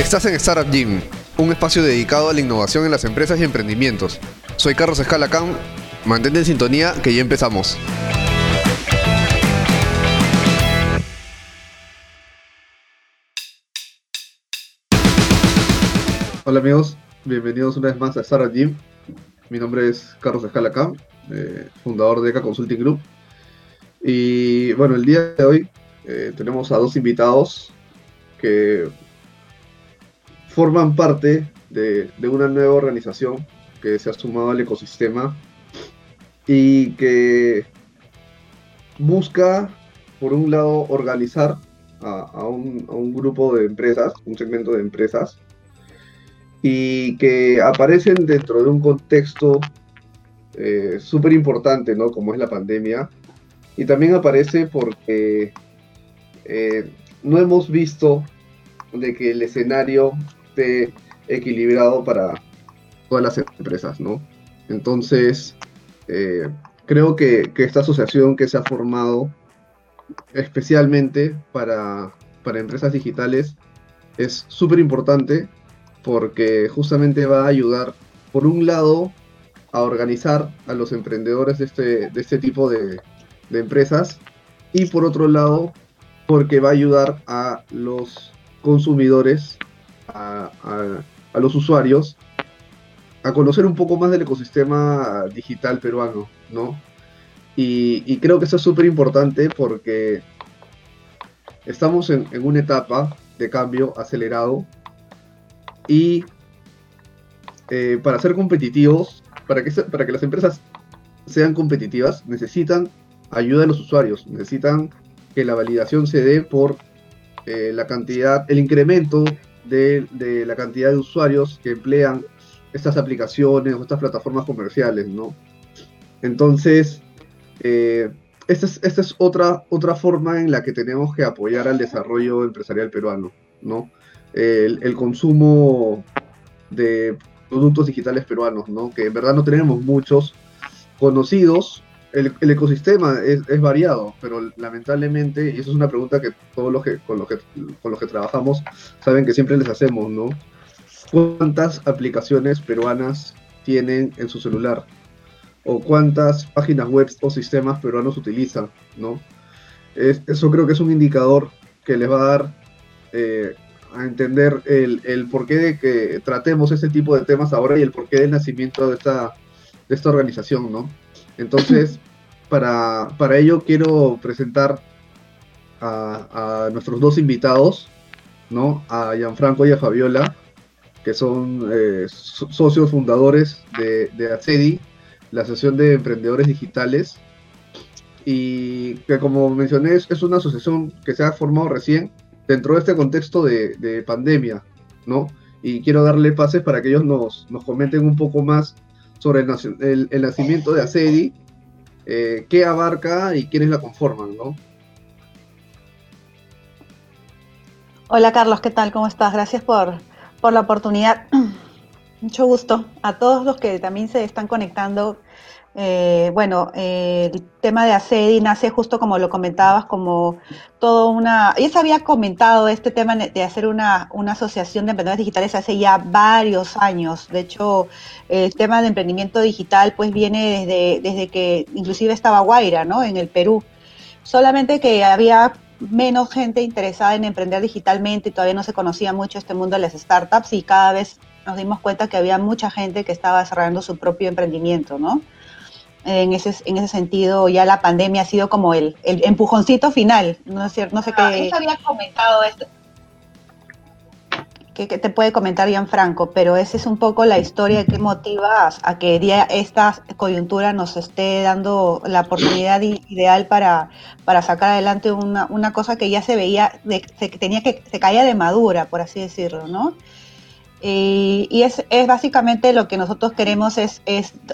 Estás en Startup Gym, un espacio dedicado a la innovación en las empresas y emprendimientos. Soy Carlos Escalacán, mantente en sintonía que ya empezamos. Hola amigos, bienvenidos una vez más a Startup Gym. Mi nombre es Carlos Escalacán, eh, fundador de ECA Consulting Group. Y bueno, el día de hoy eh, tenemos a dos invitados que forman parte de, una nueva organización que se ha sumado al ecosistema y que busca, por un lado, organizar a, un, grupo de empresas, un segmento de empresas, y que aparecen dentro de un contexto eh, súper importante, ¿no? Como es la pandemia. Y también aparece porque eh, no hemos visto de que el escenario esté equilibrado para todas las empresas, ¿no? Entonces, eh, creo que, esta asociación que se ha formado especialmente para, para empresas digitales es súper importante porque justamente va a ayudar, por un lado, a organizar a los emprendedores de este, de este tipo de, de empresas y por otro lado, porque va a ayudar a los consumidores, a, los usuarios, a conocer un poco más del ecosistema digital peruano, ¿no? Y, creo que eso es súper importante porque estamos en, una etapa de cambio acelerado y eh, para ser competitivos, para que, para que las empresas sean competitivas, necesitan ayuda de los usuarios, necesitan que la validación se dé por eh, la cantidad, el incremento de, la cantidad de usuarios que emplean estas aplicaciones o estas plataformas comerciales, ¿no? Entonces, eh, esta es, otra, otra forma en la que tenemos que apoyar al desarrollo empresarial peruano, ¿no? El, consumo de productos digitales peruanos, ¿no? Que en verdad no tenemos muchos conocidos el, ecosistema es, variado, pero lamentablemente, y eso es una pregunta que todos los que con los que con los que trabajamos saben que siempre les hacemos, ¿no? ¿Cuántas aplicaciones peruanas tienen en su celular? ¿O cuántas páginas web o sistemas peruanos utilizan, ¿no? eso creo que es un indicador que les va a dar eh, a entender el, el porqué de que tratemos este tipo de temas ahora y el porqué del nacimiento de esta, de esta organización, ¿no? Entonces, para, ello quiero presentar a, nuestros dos invitados, ¿no? A Gianfranco y a Fabiola, que son eh, socios fundadores de, de ACEDI, la Asociación de Emprendedores Digitales, y que como mencioné es, una asociación que se ha formado recién dentro de este contexto de, pandemia, ¿no? Y quiero darle pases para que ellos nos, nos comenten un poco más sobre el, el, nacimiento de ACEDI, eh, qué abarca y quiénes la conforman, ¿no? Hola Carlos, ¿qué tal? ¿Cómo estás? Gracias por, por la oportunidad. Mucho gusto a todos los que también se están conectando eh, bueno, eh, el tema de ACEDI nace justo como lo comentabas, como todo una... Ya se había comentado este tema de hacer una, asociación de emprendedores digitales hace ya varios años. De hecho, el tema de emprendimiento digital pues viene desde, desde que inclusive estaba Guaira, ¿no? En el Perú. Solamente que había menos gente interesada en emprender digitalmente y todavía no se conocía mucho este mundo de las startups y cada vez nos dimos cuenta que había mucha gente que estaba desarrollando su propio emprendimiento, ¿no? en ese, en ese sentido ya la pandemia ha sido como el, el empujoncito final. No, sé, no sé ah, qué. había comentado esto. Que, te puede comentar Franco, pero esa es un poco la historia que motiva a, que día, esta coyuntura nos esté dando la oportunidad ideal para, para sacar adelante una, una cosa que ya se veía, de, se, tenía que, se caía de madura, por así decirlo, ¿no? Y, es, básicamente lo que nosotros queremos es,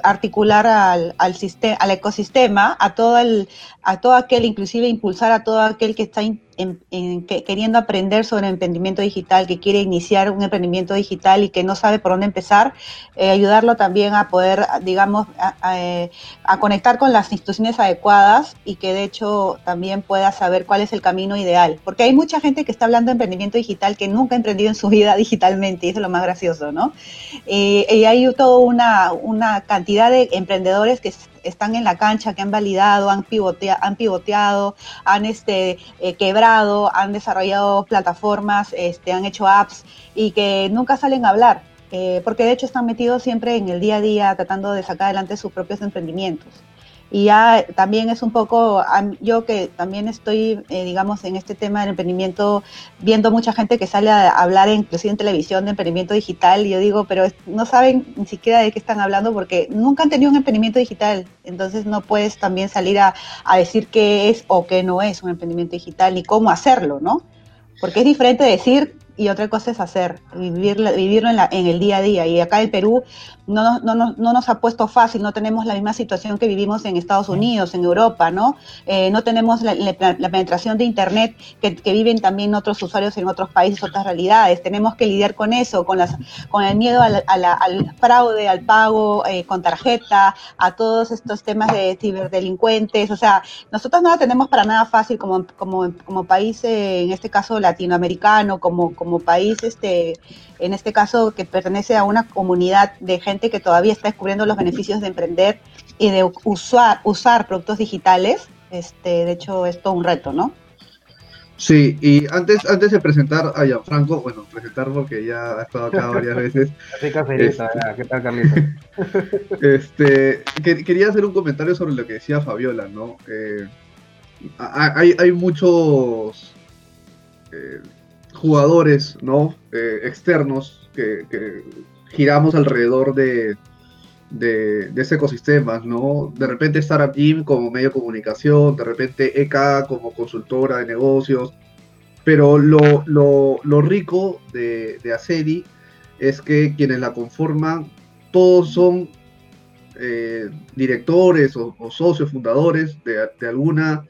articular al, al, al ecosistema, a todo, el, a todo aquel, inclusive impulsar a todo aquel que está queriendo aprender sobre emprendimiento digital, que quiere iniciar un emprendimiento digital y que no sabe por dónde empezar, eh, ayudarlo también a poder, digamos, a, conectar con las instituciones adecuadas y que de hecho también pueda saber cuál es el camino ideal. Porque hay mucha gente que está hablando de emprendimiento digital que nunca ha emprendido en su vida digitalmente y eso es lo más gracioso, ¿no? Eh, y hay toda una, una cantidad de emprendedores que están en la cancha, que han validado, han, pivoteado, han, pivoteado, han este, eh, quebrado, han desarrollado plataformas, este, han hecho apps y que nunca salen a hablar, eh, porque de hecho están metidos siempre en el día a día tratando de sacar adelante sus propios emprendimientos. Y ya también es un poco, yo que también estoy, eh, digamos, en este tema del emprendimiento, viendo mucha gente que sale a hablar inclusive en televisión de emprendimiento digital, y yo digo, pero no saben ni siquiera de qué están hablando porque nunca han tenido un emprendimiento digital, entonces no puedes también salir a, a decir qué es o qué no es un emprendimiento digital, ni cómo hacerlo, ¿no? Porque es diferente decir y otra cosa es hacer, vivirlo, vivirlo en, la, en, el día a día. Y acá el Perú no, no, no, no, nos ha puesto fácil, no tenemos la misma situación que vivimos en Estados Unidos, en Europa, ¿no? Eh, no tenemos la, penetración de Internet que, que, viven también otros usuarios en otros países, otras realidades. Tenemos que lidiar con eso, con, las, con el miedo al, al fraude, al pago eh, con tarjeta, a todos estos temas de ciberdelincuentes. O sea, nosotros no la tenemos para nada fácil como, como, como país, eh, en este caso latinoamericano, como, como país, este, en este caso que pertenece a una comunidad de gente que todavía está descubriendo los beneficios de emprender y de usar, usar productos digitales, este, de hecho es todo un reto, ¿no? Sí, y antes, antes de presentar a Gianfranco, bueno, presentar porque ya ha estado acá varias veces. este, ¿qué tal, Carlito? este, quería hacer un comentario sobre lo que decía Fabiola, ¿no? Eh, hay, hay muchos eh, jugadores, ¿no? Eh, externos que, giramos alrededor de, de, ese ecosistema, ¿no? De repente Startup Gym como medio de comunicación, de repente EK como consultora de negocios, pero lo, lo, rico de, de es que quienes la conforman, todos son eh, directores o, socios fundadores de, de, alguna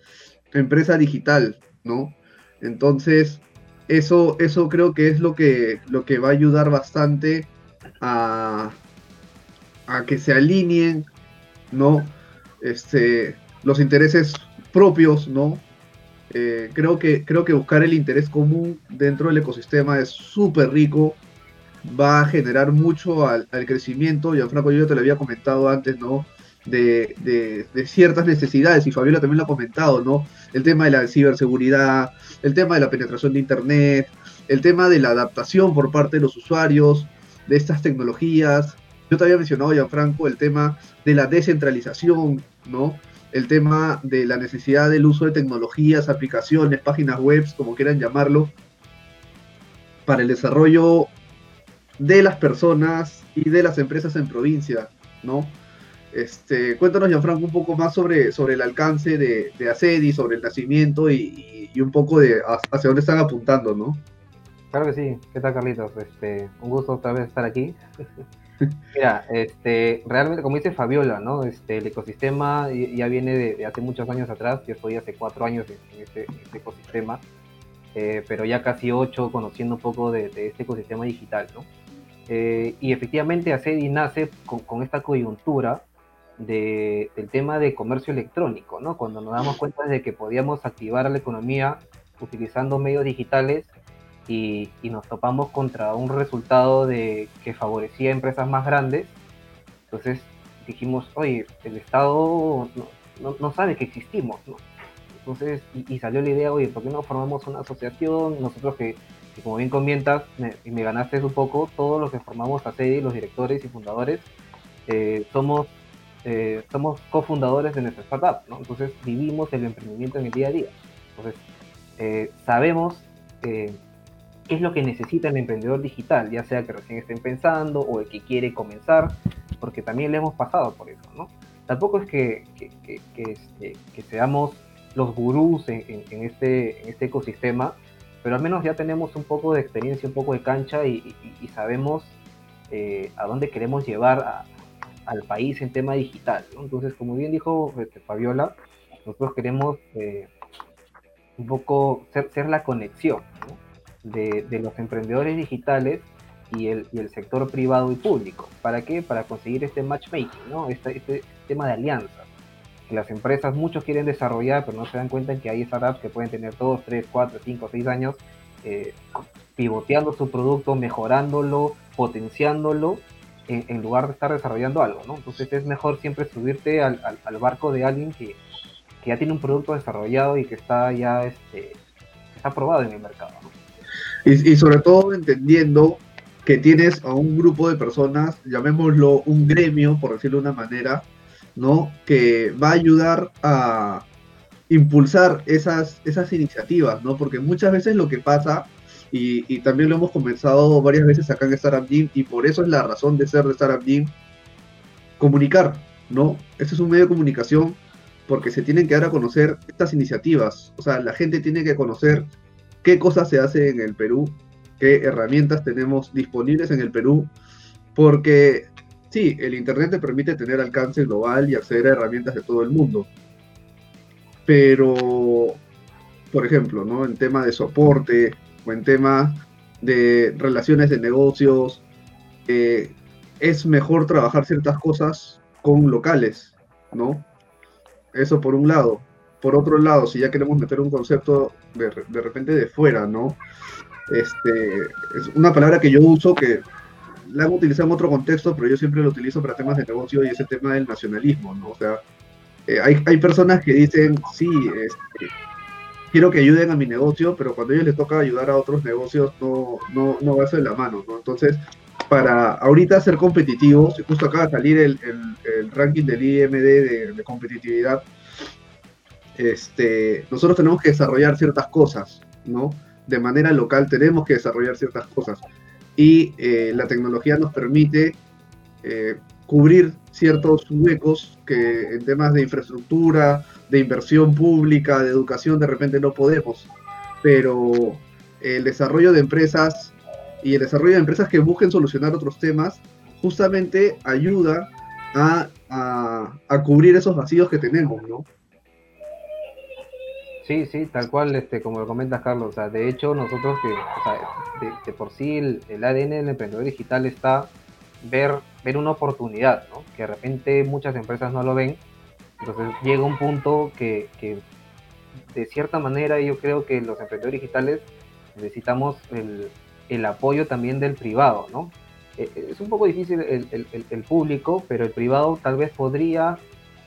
empresa digital, ¿no? Entonces, eso, eso creo que es lo que, lo que va a ayudar bastante a, que se alineen, ¿no? Este, los intereses propios, ¿no? Eh, creo, que, creo que buscar el interés común dentro del ecosistema es súper rico, va a generar mucho al, crecimiento, y a Franco yo te lo había comentado antes, ¿no? De, ciertas necesidades, y Fabiola también lo ha comentado, ¿no? El tema de la ciberseguridad, el tema de la penetración de Internet, el tema de la adaptación por parte de los usuarios, de estas tecnologías. Yo te había mencionado, Gianfranco, el tema de la descentralización, ¿no? El tema de la necesidad del uso de tecnologías, aplicaciones, páginas web, como quieran llamarlo, para el desarrollo de las personas y de las empresas en provincia, ¿no? Este, cuéntanos, Gianfranco, un poco más sobre, sobre el alcance de, de ACEDI, sobre el nacimiento y, y un poco de hacia dónde están apuntando, ¿no? Claro que sí. ¿Qué tal, Carlitos? Este, un gusto otra vez estar aquí. Mira, este, realmente, como dice Fabiola, ¿no? Este, el ecosistema ya viene de, hace muchos años atrás. Yo estoy hace cuatro años en, este, este, ecosistema, eh, pero ya casi ocho conociendo un poco de, este ecosistema digital, ¿no? Eh, y efectivamente, ACEDI nace con, esta coyuntura de, del tema de comercio electrónico, ¿no? Cuando nos damos cuenta de que podíamos activar la economía utilizando medios digitales y, nos topamos contra un resultado de que favorecía a empresas más grandes. Entonces dijimos, oye, el Estado no, sabe que existimos, ¿no? Entonces, y, salió la idea, oye, ¿por qué no formamos una asociación? Nosotros que, como bien comentas, y me ganaste un poco, todos los que formamos a CEDI, los directores y fundadores, eh, somos, eh, somos cofundadores de nuestra startup, ¿no? Entonces vivimos el emprendimiento en el día a día. Entonces, eh, sabemos qué es lo que necesita el emprendedor digital, ya sea que recién estén pensando o el que quiere comenzar, porque también le hemos pasado por eso, ¿no? Tampoco es que, que, este, seamos los gurús en, este, en este ecosistema, pero al menos ya tenemos un poco de experiencia, un poco de cancha y, sabemos eh, a dónde queremos llevar al país en tema digital. Entonces, como bien dijo este, Fabiola, nosotros queremos eh, un poco ser, ser la conexión de, de, los emprendedores digitales y el, y el, sector privado y público. ¿Para qué? Para conseguir este matchmaking, ¿no? Este, este tema de alianza. Que las empresas, muchos quieren desarrollar, pero no se dan cuenta que hay startups que pueden tener 2, 3, 4, 5, 6 años eh, pivoteando su producto, mejorándolo, potenciándolo, en, lugar de estar desarrollando algo, ¿no? Entonces es mejor siempre subirte al, al, barco de alguien que, que, ya tiene un producto desarrollado y que está ya este, está aprobado en el mercado. ¿no? Y, y, sobre todo entendiendo que tienes a un grupo de personas, llamémoslo un gremio, por decirlo de una manera, ¿no? Que va a ayudar a impulsar esas, esas iniciativas, ¿no? Porque muchas veces lo que pasa, y, también lo hemos comenzado varias veces acá en Startup Gym, y por eso es la razón de ser de Startup Gym, comunicar, ¿no? Este es un medio de comunicación porque se tienen que dar a conocer estas iniciativas, o sea, la gente tiene que conocer qué cosas se hacen en el Perú, qué herramientas tenemos disponibles en el Perú, porque sí, el Internet te permite tener alcance global y acceder a herramientas de todo el mundo, pero, por ejemplo, ¿no? en tema de soporte o en tema de relaciones de negocios, eh, es mejor trabajar ciertas cosas con locales, ¿no? Eso por un lado. Por otro lado, si ya queremos meter un concepto de, de repente de fuera, ¿no? Este, es una palabra que yo uso que la han utilizado en otro contexto, pero yo siempre lo utilizo para temas de negocio y ese tema del nacionalismo, ¿no? O sea, eh, hay, hay, personas que dicen, sí, este, quiero que ayuden a mi negocio, pero cuando a ellos les toca ayudar a otros negocios, no, no, no va a ser la mano, ¿no? Entonces, para ahorita ser competitivos, justo acaba de salir el, el, ranking del IMD de, de, competitividad, este, nosotros tenemos que desarrollar ciertas cosas, ¿no? De manera local tenemos que desarrollar ciertas cosas. Y eh, la tecnología nos permite eh, cubrir ciertos huecos que en temas de infraestructura, de inversión pública, de educación, de repente no podemos. Pero el desarrollo de empresas y el desarrollo de empresas que busquen solucionar otros temas justamente ayuda a, a, a cubrir esos vacíos que tenemos, ¿no? Sí, sí, tal cual, este, como lo comentas Carlos, o sea, de hecho nosotros que, o sea, de, por sí el, el, ADN del emprendedor digital está ver, ver una oportunidad, ¿no? Que de repente muchas empresas no lo ven, entonces llega un punto que, que de cierta manera yo creo que los emprendedores digitales necesitamos el, el apoyo también del privado, ¿no? Es un poco difícil el, el, el público, pero el privado tal vez podría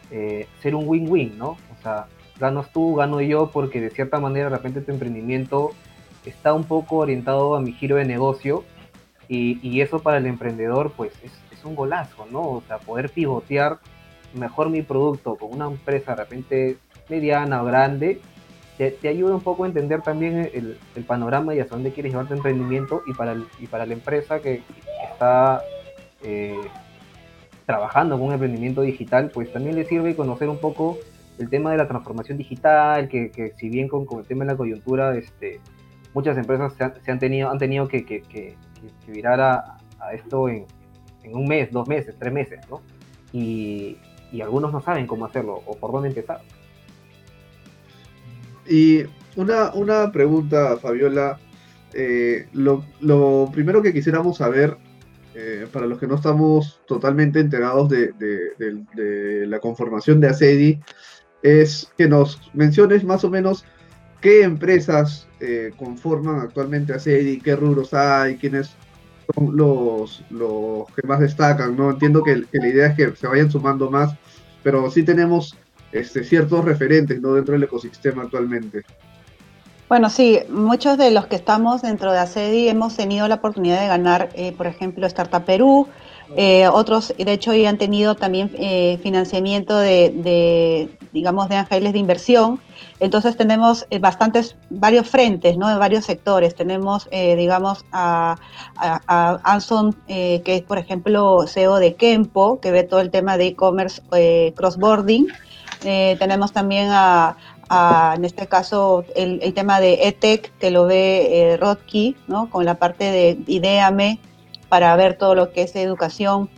eh, ser un win-win, ¿no? O sea, ganas tú, gano yo, porque de cierta manera de repente tu emprendimiento está un poco orientado a mi giro de negocio y, y eso para el emprendedor pues es, es, un golazo, ¿no? O sea, poder pivotear mejor mi producto con una empresa de repente mediana o grande, te, ayuda un poco a entender también el, el, panorama y hacia dónde quieres llevar tu emprendimiento y para, el, y para la empresa que, está eh, trabajando con un emprendimiento digital, pues también le sirve conocer un poco el tema de la transformación digital, que, que si bien con, con, el tema de la coyuntura, este, muchas empresas se han, se han tenido, han tenido que, que, que virar a, a esto en, en, un mes, dos meses, tres meses, ¿no? Y, y, algunos no saben cómo hacerlo o por dónde empezar. Y una, una pregunta, Fabiola. Eh, lo, lo, primero que quisiéramos saber, eh, para los que no estamos totalmente enterados de, de, de, de la conformación de ACEDI, es que nos menciones más o menos qué empresas eh, conforman actualmente a CEDI, qué rubros hay, quiénes son los, los que más destacan, ¿no? Entiendo que, que, la idea es que se vayan sumando más, pero sí tenemos este, ciertos referentes, ¿no? Dentro del ecosistema actualmente. Bueno, sí, muchos de los que estamos dentro de ACEDI hemos tenido la oportunidad de ganar, eh, por ejemplo, Startup Perú, eh, otros, de hecho, ya han tenido también eh, financiamiento de, digamos, de ángeles de inversión. Entonces tenemos eh, bastantes, varios frentes, ¿no? De varios sectores. Tenemos, eh, digamos, a, Anson, eh, que es, por ejemplo, CEO de Kempo, que ve todo el tema de e-commerce cross-boarding. tenemos también a, en este caso, el, el tema de ETEC, que lo ve Rodkey, ¿no? Con la parte de Ideame, para ver todo lo que es educación.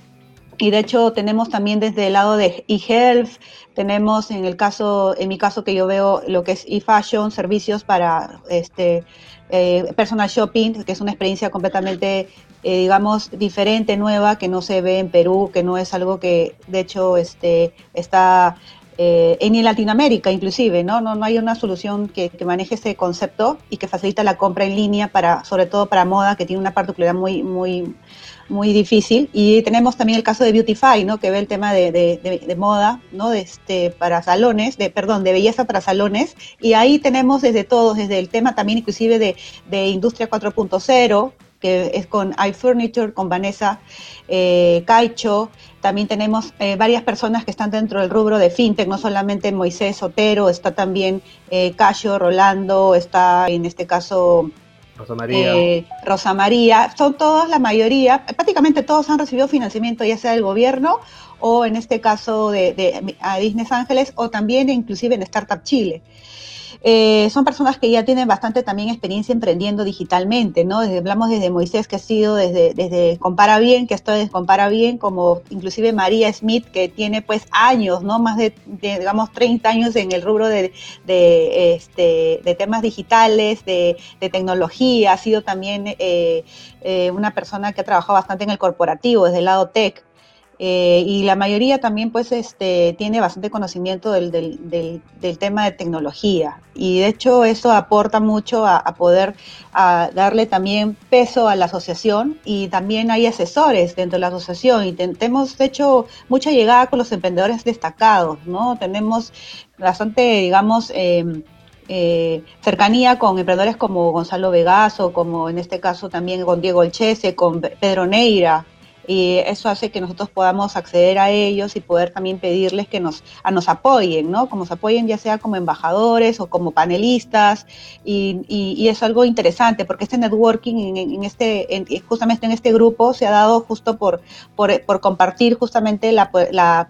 y de hecho tenemos también desde el lado de eHealth, tenemos en el caso, en mi caso que yo veo lo que es eFashion, servicios para este eh, personal shopping, que es una experiencia completamente, eh, digamos, diferente, nueva, que no se ve en Perú, que no es algo que de hecho este, está eh, en Latinoamérica inclusive, ¿no? ¿no? No hay una solución que, maneje ese concepto y que facilita la compra en línea para, sobre todo para moda, que tiene una particularidad muy, muy, muy difícil. Y tenemos también el caso de Beautify, ¿no? que ve el tema de, de, moda, ¿no? de este, para salones, de, perdón, de belleza para salones. Y ahí tenemos desde todos, desde el tema también inclusive de, de Industria 4.0, que es con iFurniture, con Vanessa eh, Caicho. También tenemos eh, varias personas que están dentro del rubro de fintech, no solamente Moisés Otero, está también eh, Cayo, Rolando, está en este caso Rosa María. Eh, Rosa María, son todas, la mayoría, prácticamente todos han recibido financiamiento, ya sea del gobierno o en este caso de, de a Disney Ángeles o también inclusive en Startup Chile. Eh, son personas que ya tienen bastante también experiencia emprendiendo digitalmente, ¿no? Hablamos desde Moisés, que ha sido desde, desde Compara Bien, que esto es Compara Bien, como inclusive María Smith, que tiene pues años, ¿no? Más de, digamos, 30 años en el rubro de, de, este, de temas digitales, de, de, tecnología, ha sido también eh, eh, una persona que ha trabajado bastante en el corporativo, desde el lado tech. Eh, y la mayoría también pues este, tiene bastante conocimiento del, del, tema de tecnología. Y de hecho eso aporta mucho a, poder a darle también peso a la asociación. Y también hay asesores dentro de la asociación. Y tenemos de hecho mucha llegada con los emprendedores destacados, ¿no? Tenemos bastante, digamos, eh, eh, cercanía con emprendedores como Gonzalo Vegaso, como en este caso también con Diego Elchese, con Pedro Neira, y eso hace que nosotros podamos acceder a ellos y poder también pedirles que nos, a nos apoyen, ¿no? Como nos apoyen ya sea como embajadores o como panelistas y, y, y es algo interesante porque este networking en, este, en, justamente en este grupo se ha dado justo por, por, por compartir justamente la, la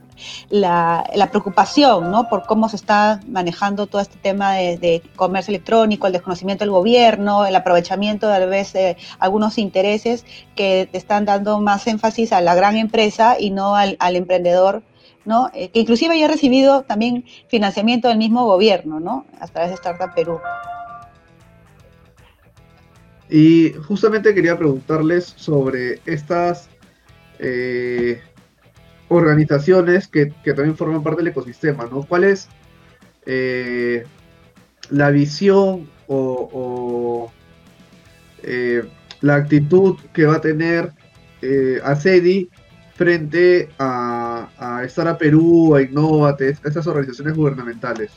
la, preocupación ¿no? por cómo se está manejando todo este tema de, comercio electrónico, el desconocimiento del gobierno, el aprovechamiento de vez de algunos intereses que están dando más énfasis a la gran empresa y no al, al emprendedor ¿no? Eh, que inclusive ya ha recibido también financiamiento del mismo gobierno, ¿no? A través de Startup Perú. Y justamente quería preguntarles sobre estas eh, organizaciones que, que, también forman parte del ecosistema, ¿no? ¿Cuál es eh, la visión o, eh, la actitud que va a tener eh, ACEDI frente a, a Estar Perú, a Innovate, a estas organizaciones gubernamentales?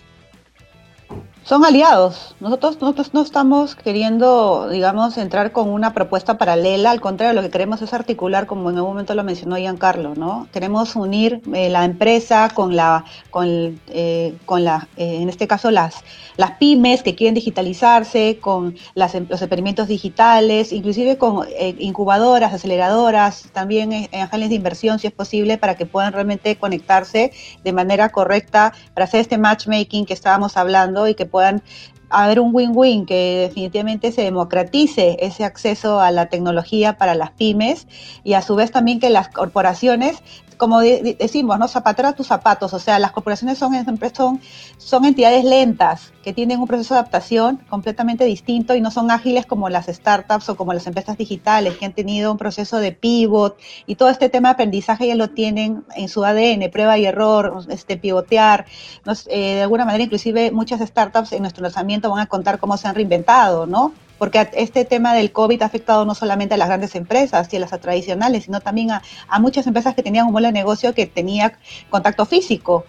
Son aliados. Nosotros, nosotros no estamos queriendo, digamos, entrar con una propuesta paralela, al contrario, lo que queremos es articular, como en algún momento lo mencionó Giancarlo, ¿no? Queremos unir eh, la empresa con la, con, eh, con la, eh, en este caso las, las pymes que quieren digitalizarse, con las, los experimentos digitales, inclusive con eh, incubadoras, aceleradoras, también ángeles de inversión, si es posible, para que puedan realmente conectarse de manera correcta para hacer este matchmaking que estábamos hablando y que puedan haber un win-win, que definitivamente se democratice ese acceso a la tecnología para las pymes y a su vez también que las corporaciones como de, decimos, ¿no? Zapatero a tus zapatos, o sea, las corporaciones son, son, son entidades lentas que tienen un proceso de adaptación completamente distinto y no son ágiles como las startups o como las empresas digitales que han tenido un proceso de pivot y todo este tema de aprendizaje ya lo tienen en su ADN, prueba y error, este, pivotear. Nos, eh, de alguna manera, inclusive muchas startups en nuestro lanzamiento van a contar cómo se han reinventado, ¿no? Porque este tema del COVID ha afectado no solamente a las grandes empresas y a las tradicionales, sino también a, muchas empresas que tenían un modelo de negocio que tenía contacto físico.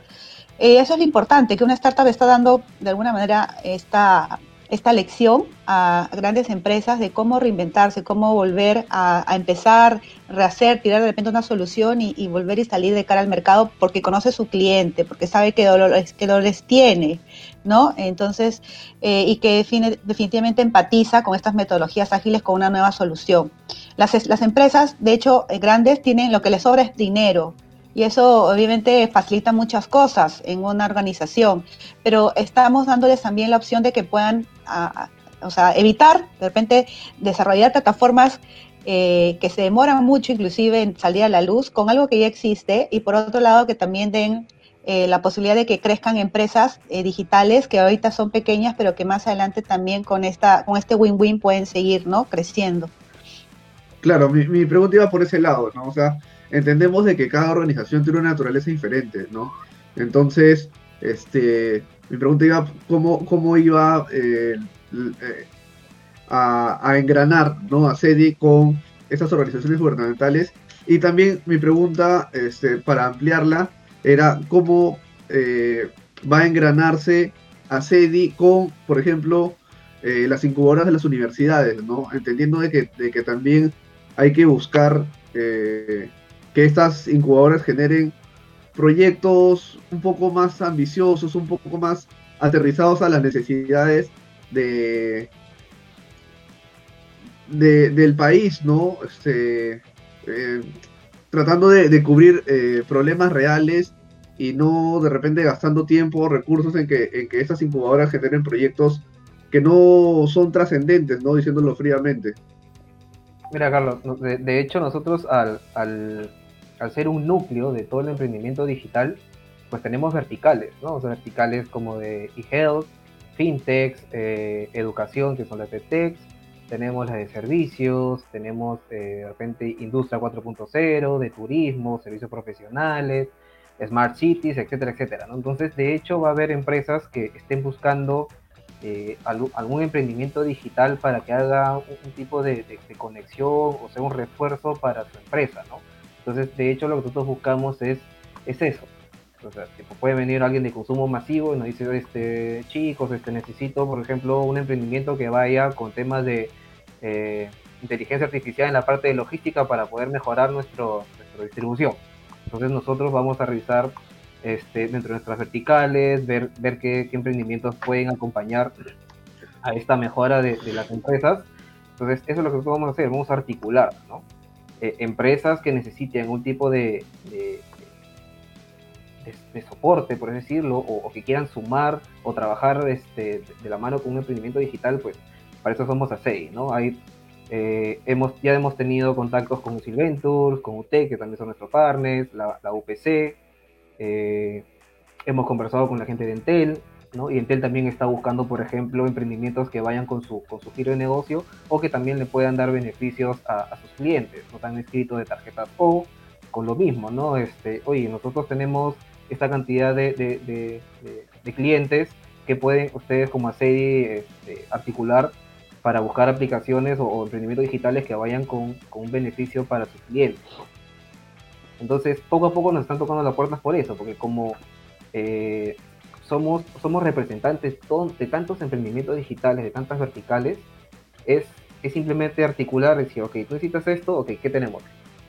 Eh, eso es lo importante, que una startup está dando de alguna manera esta, esta lección a grandes empresas de cómo reinventarse, cómo volver a, a empezar, rehacer, tirar de repente una solución y, y, volver y salir de cara al mercado porque conoce su cliente, porque sabe qué dolores, qué dolores tiene, ¿no? Entonces, eh, y que definitivamente empatiza con estas metodologías ágiles con una nueva solución. Las, las empresas, de hecho, eh, grandes, tienen lo que les sobra es dinero, y eso obviamente facilita muchas cosas en una organización, pero estamos dándoles también la opción de que puedan, o sea, evitar de repente desarrollar plataformas eh, que se demoran mucho inclusive en salir a la luz con algo que ya existe y por otro lado que también den eh, la posibilidad de que crezcan empresas eh, digitales que ahorita son pequeñas pero que más adelante también con, esta, con este win-win pueden seguir ¿no? creciendo. Claro, mi, mi, pregunta iba por ese lado, ¿no? O sea, entendemos de que cada organización tiene una naturaleza diferente, ¿no? Entonces, este, mi pregunta iba cómo, cómo iba eh, a, a, engranar ¿no? a CEDI con estas organizaciones gubernamentales. Y también mi pregunta, este, para ampliarla, era cómo eh, va a engranarse a CEDI con, por ejemplo, eh, las incubadoras de las universidades, ¿no? Entendiendo de que, de que también hay que buscar eh, que estas incubadoras generen proyectos un poco más ambiciosos, un poco más aterrizados a las necesidades de, de del país, ¿no? Este, tratando de, cubrir problemas reales y no de repente gastando tiempo o recursos en que, en que estas incubadoras generen proyectos que no son trascendentes, ¿no? Diciéndolo fríamente. Mira, Carlos, de, hecho nosotros al, al al ser un núcleo de todo el emprendimiento digital, pues tenemos verticales, ¿no? O sea, verticales como de e-health, fintechs, eh, educación, que son las de techs, tenemos las de servicios, tenemos eh, de repente industria 4.0, de turismo, servicios profesionales, smart cities, etcétera, etcétera, ¿no? Entonces, de hecho, va a haber empresas que estén buscando eh, algún emprendimiento digital para que haga un, tipo de, conexión o sea un refuerzo para su empresa, ¿no? Entonces, de hecho, lo que nosotros buscamos es, es eso. O sea, puede venir alguien de consumo masivo y nos dice, este, chicos, este, necesito, por ejemplo, un emprendimiento que vaya con temas de eh, inteligencia artificial en la parte de logística para poder mejorar nuestro, nuestra distribución. Entonces nosotros vamos a revisar este, dentro de nuestras verticales, ver, ver qué, qué emprendimientos pueden acompañar a esta mejora de, las empresas. Entonces eso es lo que nosotros vamos a hacer, vamos a articular, ¿no? eh, empresas que necesiten un tipo de, de soporte, por así decirlo, o, o, que quieran sumar o trabajar este, de la mano con un emprendimiento digital, pues para eso somos ASEI, ¿no? Hay, eh, hemos, ya hemos tenido contactos con Usil Ventures, con UTEC, que también son nuestros partners, la, UPC, eh, hemos conversado con la gente de Entel, ¿no? Y Entel también está buscando, por ejemplo, emprendimientos que vayan con su, con su giro de negocio o que también le puedan dar beneficios a, a sus clientes. Nos han escrito de tarjetas o con lo mismo, ¿no? Este, oye, nosotros tenemos esta cantidad de, de, de, clientes que pueden ustedes como ACEDI este, articular para buscar aplicaciones o, o, emprendimientos digitales que vayan con, con un beneficio para sus clientes. Entonces, poco a poco nos están tocando las puertas por eso, porque como eh, somos, somos representantes de tantos emprendimientos digitales, de tantas verticales, es, es simplemente articular, decir, ok, tú necesitas esto, ok, ¿qué tenemos?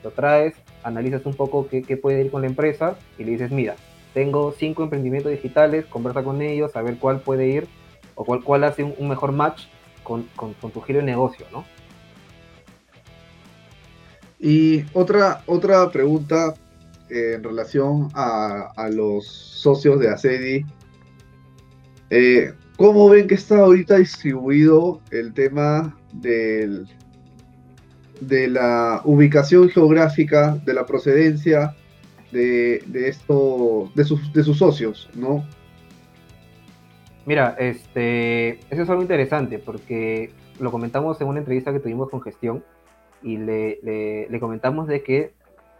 Lo traes, analizas un poco qué, qué puede ir con la empresa y le dices, mira, tengo cinco emprendimientos digitales, conversa con ellos, a ver cuál puede ir o cuál, cuál hace un, un mejor match con, con, tu giro de negocio, ¿no? Y otra, otra pregunta eh, en relación a, a, los socios de ACEDI eh, ¿Cómo ven que está ahorita distribuido el tema del, de la ubicación geográfica, de la procedencia de, de, esto, de, sus, de sus socios, ¿no? Mira, este, eso es algo interesante porque lo comentamos en una entrevista que tuvimos con gestión y le, le, le comentamos de que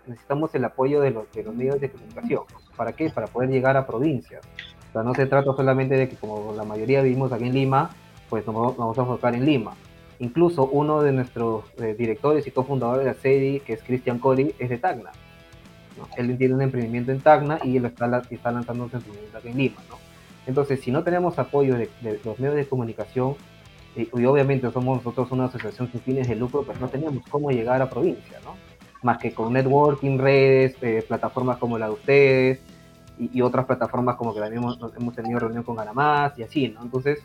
necesitamos el apoyo de los, de los medios de comunicación. ¿Para qué? Para poder llegar a provincias. O sea, no se trata solamente de que como la mayoría vivimos aquí en Lima, pues nos vamos a enfocar en Lima. Incluso uno de nuestros eh, directores y cofundadores de la SEDI, que es Cristian Coli, es de Tacna. Él tiene un emprendimiento en Tacna y él está, está lanzando su emprendimiento aquí en Lima. ¿no? Entonces, si no tenemos apoyo de, los medios de comunicación, y, obviamente somos nosotros una asociación sin fines de lucro, pues no tenemos cómo llegar a provincia, ¿no? Más que con networking, redes, eh, plataformas como la de ustedes, y, otras plataformas como que también hemos, tenido reunión con Ganamás y así, ¿no? Entonces,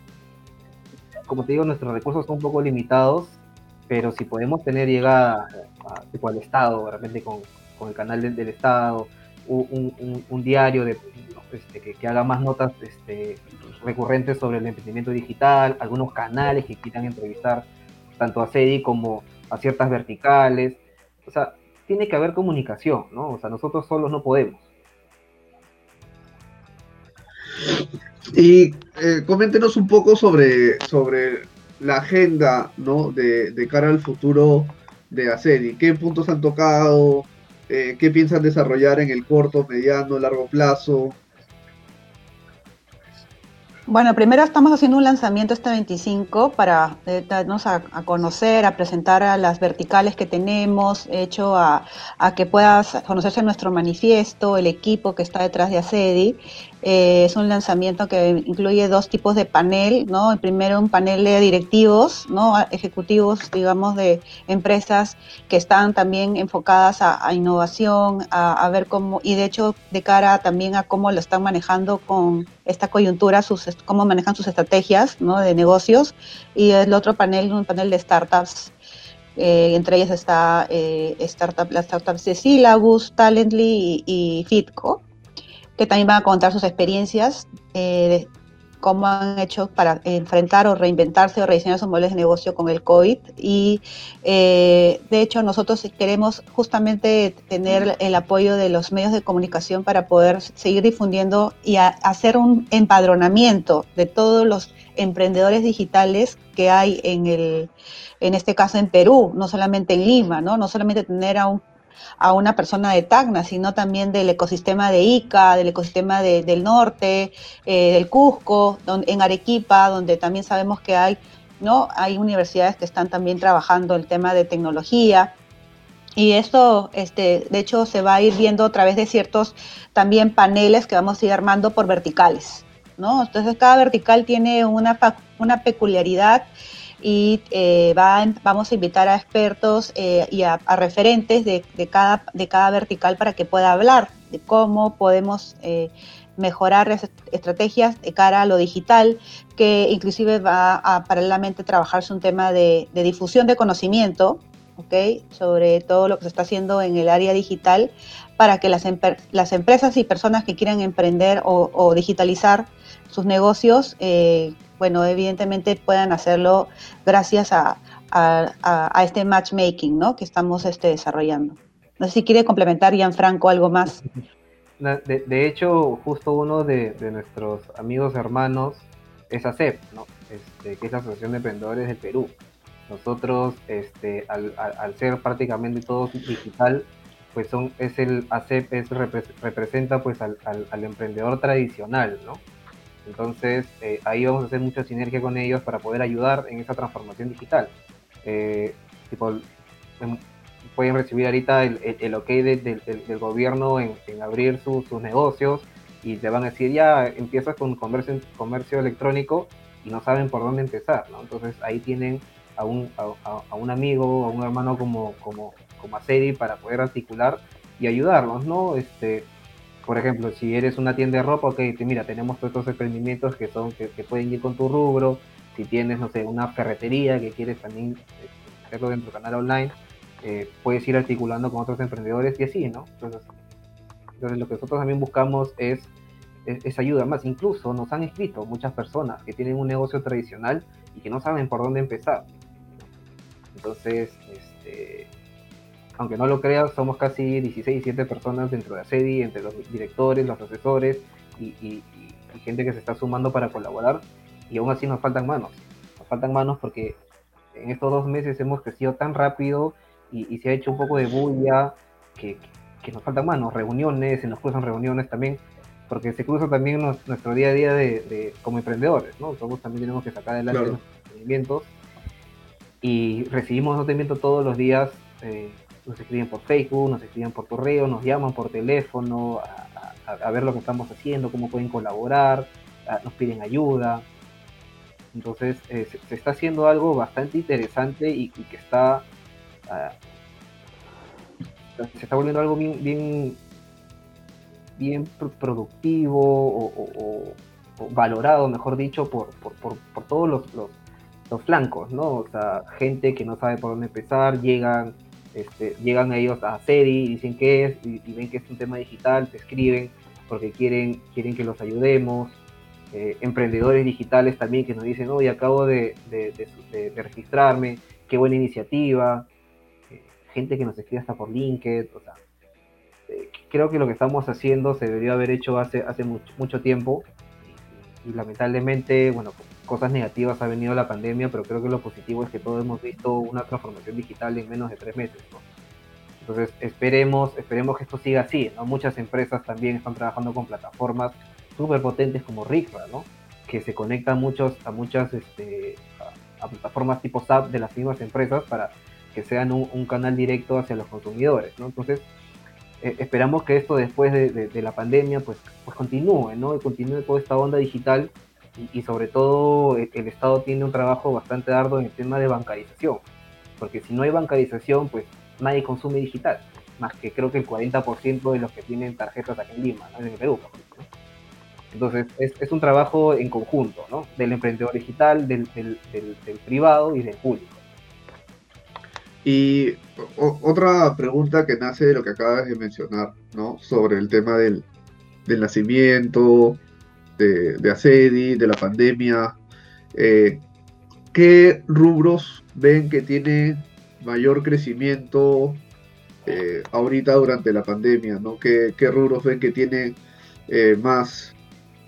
como te digo, nuestros recursos son un poco limitados, pero si podemos tener llegada tipo, al Estado, con, con el canal del, del Estado, un, diario de, este, que, haga más notas este, recurrentes sobre el emprendimiento digital, algunos canales que quieran entrevistar tanto a CEDI como a ciertas verticales. O sea, tiene que haber comunicación, ¿no? O sea, nosotros solos no podemos. Y eh, coméntenos un poco sobre, sobre la agenda ¿no? de, cara al futuro de ACEDI. ¿Qué puntos han tocado? Eh, ¿Qué piensan desarrollar en el corto, mediano, largo plazo? Bueno, primero estamos haciendo un lanzamiento este 25 para eh, darnos a, conocer, a presentar a las verticales que tenemos, hecho a, a, que puedas conocerse nuestro manifiesto, el equipo que está detrás de ACEDI eh, es un lanzamiento que incluye dos tipos de panel, ¿no? El primero un panel de directivos, ¿no? Ejecutivos, digamos, de empresas que están también enfocadas a, innovación, a, ver cómo, y de hecho de cara también a cómo lo están manejando con esta coyuntura, sus, cómo manejan sus estrategias, ¿no? De negocios. Y el otro panel, un panel de startups eh, entre ellas está eh, startup, las startups de Syllabus, Talently y, y Fitco, que también van a contar sus experiencias eh, cómo han hecho para enfrentar o reinventarse o rediseñar sus modelos de negocio con el COVID. Y eh, de hecho nosotros queremos justamente tener el apoyo de los medios de comunicación para poder seguir difundiendo y hacer un empadronamiento de todos los emprendedores digitales que hay en el en este caso en Perú, no solamente en Lima, ¿no? No solamente tener a un a una persona de Tacna, sino también del ecosistema de Ica, del ecosistema del norte, eh, del Cusco, en Arequipa, donde también sabemos que hay, ¿no? hay universidades que están también trabajando el tema de tecnología. Y esto, este, de hecho, se va a ir viendo a través de ciertos también paneles que vamos a ir armando por verticales. ¿no? Entonces, cada vertical tiene una, una peculiaridad y eh, vamos a invitar a expertos eh, y a, referentes de, cada, de cada vertical para que pueda hablar de cómo podemos eh, mejorar las estrategias de cara a lo digital, que inclusive va a paralelamente trabajarse un tema de, difusión de conocimiento, ¿okay? sobre todo lo que se está haciendo en el área digital, para que las, las empresas y personas que quieran emprender o, o digitalizar sus negocios bueno, evidentemente puedan hacerlo gracias a, este matchmaking ¿no? que estamos este, desarrollando. No sé si quiere complementar, Gianfranco, algo más. De, hecho, justo uno de, nuestros amigos hermanos es ACEP, ¿no? Este, que es la Asociación de Emprendedores del Perú. Nosotros, este, al, ser prácticamente todo digital, pues son, es el ACEP es, representa pues al, al emprendedor tradicional, ¿no? Entonces, eh, ahí vamos a hacer mucha sinergia con ellos para poder ayudar en esa transformación digital. Eh, em, pueden recibir ahorita el, ok del gobierno en, abrir sus negocios y te van a decir, ya empiezas con comercio, comercio electrónico y no saben por dónde empezar, ¿no? Entonces ahí tienen a un, a, un amigo, a un hermano como, como, como Aceri para poder articular y ayudarnos, ¿no? Este, por ejemplo, si eres una tienda de ropa, ok, mira, tenemos todos estos emprendimientos que son que, pueden ir con tu rubro. Si tienes, no sé, una ferretería que quieres también eh, hacerlo dentro del canal online, eh, puedes ir articulando con otros emprendedores y así, ¿no? Entonces, entonces lo que nosotros también buscamos es, es, ayuda más. Incluso nos han escrito muchas personas que tienen un negocio tradicional y que no saben por dónde empezar. Entonces, este, aunque no lo creas, somos casi 16, 17 personas dentro de ACEDI, entre los directores, los asesores y, gente que se está sumando para colaborar. Y aún así nos faltan manos. Nos faltan manos porque en estos dos meses hemos crecido tan rápido y, se ha hecho un poco de bulla que, nos faltan manos. Reuniones, se nos cruzan reuniones también, porque se cruza también nuestro día a día de, como emprendedores. ¿no? Todos también tenemos que sacar adelante los emprendimientos y recibimos emprendimiento todos los días. Eh, nos escriben por Facebook, nos escriben por correo, nos llaman por teléfono a, ver lo que estamos haciendo, cómo pueden colaborar, nos piden ayuda. Entonces eh, se, está haciendo algo bastante interesante y, que está ah, se está volviendo algo bien bien, productivo o, valorado, mejor dicho, por, por, todos los, los, los, flancos, ¿no? O sea, gente que no sabe por dónde empezar, llegan este, llegan ellos a Sedi, dicen que es, y, ven que es un tema digital, te escriben porque quieren, quieren que los ayudemos. Eh, emprendedores digitales también que nos dicen, oye, acabo de, registrarme, qué buena iniciativa. gente que nos escribe hasta por LinkedIn, o sea, eh, creo que lo que estamos haciendo se debería haber hecho hace, hace mucho, mucho tiempo y, lamentablemente, bueno, cosas negativas ha venido la pandemia, pero creo que lo positivo es que todos hemos visto una transformación digital en menos de tres meses, ¿no? Entonces esperemos, esperemos que esto siga así, ¿no? Muchas empresas también están trabajando con plataformas súper potentes como Rickra, ¿no? Que se conectan muchos, a muchas este, a, plataformas tipo SAP de las mismas empresas para que sean un, canal directo hacia los consumidores, ¿no? Entonces, eh, esperamos que esto después de, la pandemia pues, pues continúe, ¿no? Y continúe toda esta onda digital y, sobre todo el, el, Estado tiene un trabajo bastante arduo en el tema de bancarización, porque si no hay bancarización, pues nadie consume digital, más que creo que el 40% de los que tienen tarjetas aquí en Lima, en el Perú. Entonces, es, un trabajo en conjunto, ¿no? Del emprendedor digital, del, privado y del público. Y otra pregunta que nace de lo que acabas de mencionar, ¿no? Sobre el tema del, nacimiento, de, de de la pandemia. Eh, ¿Qué rubros ven que tiene mayor crecimiento eh, ahorita durante la pandemia, ¿no? ¿Qué, rubros ven que tienen eh, más,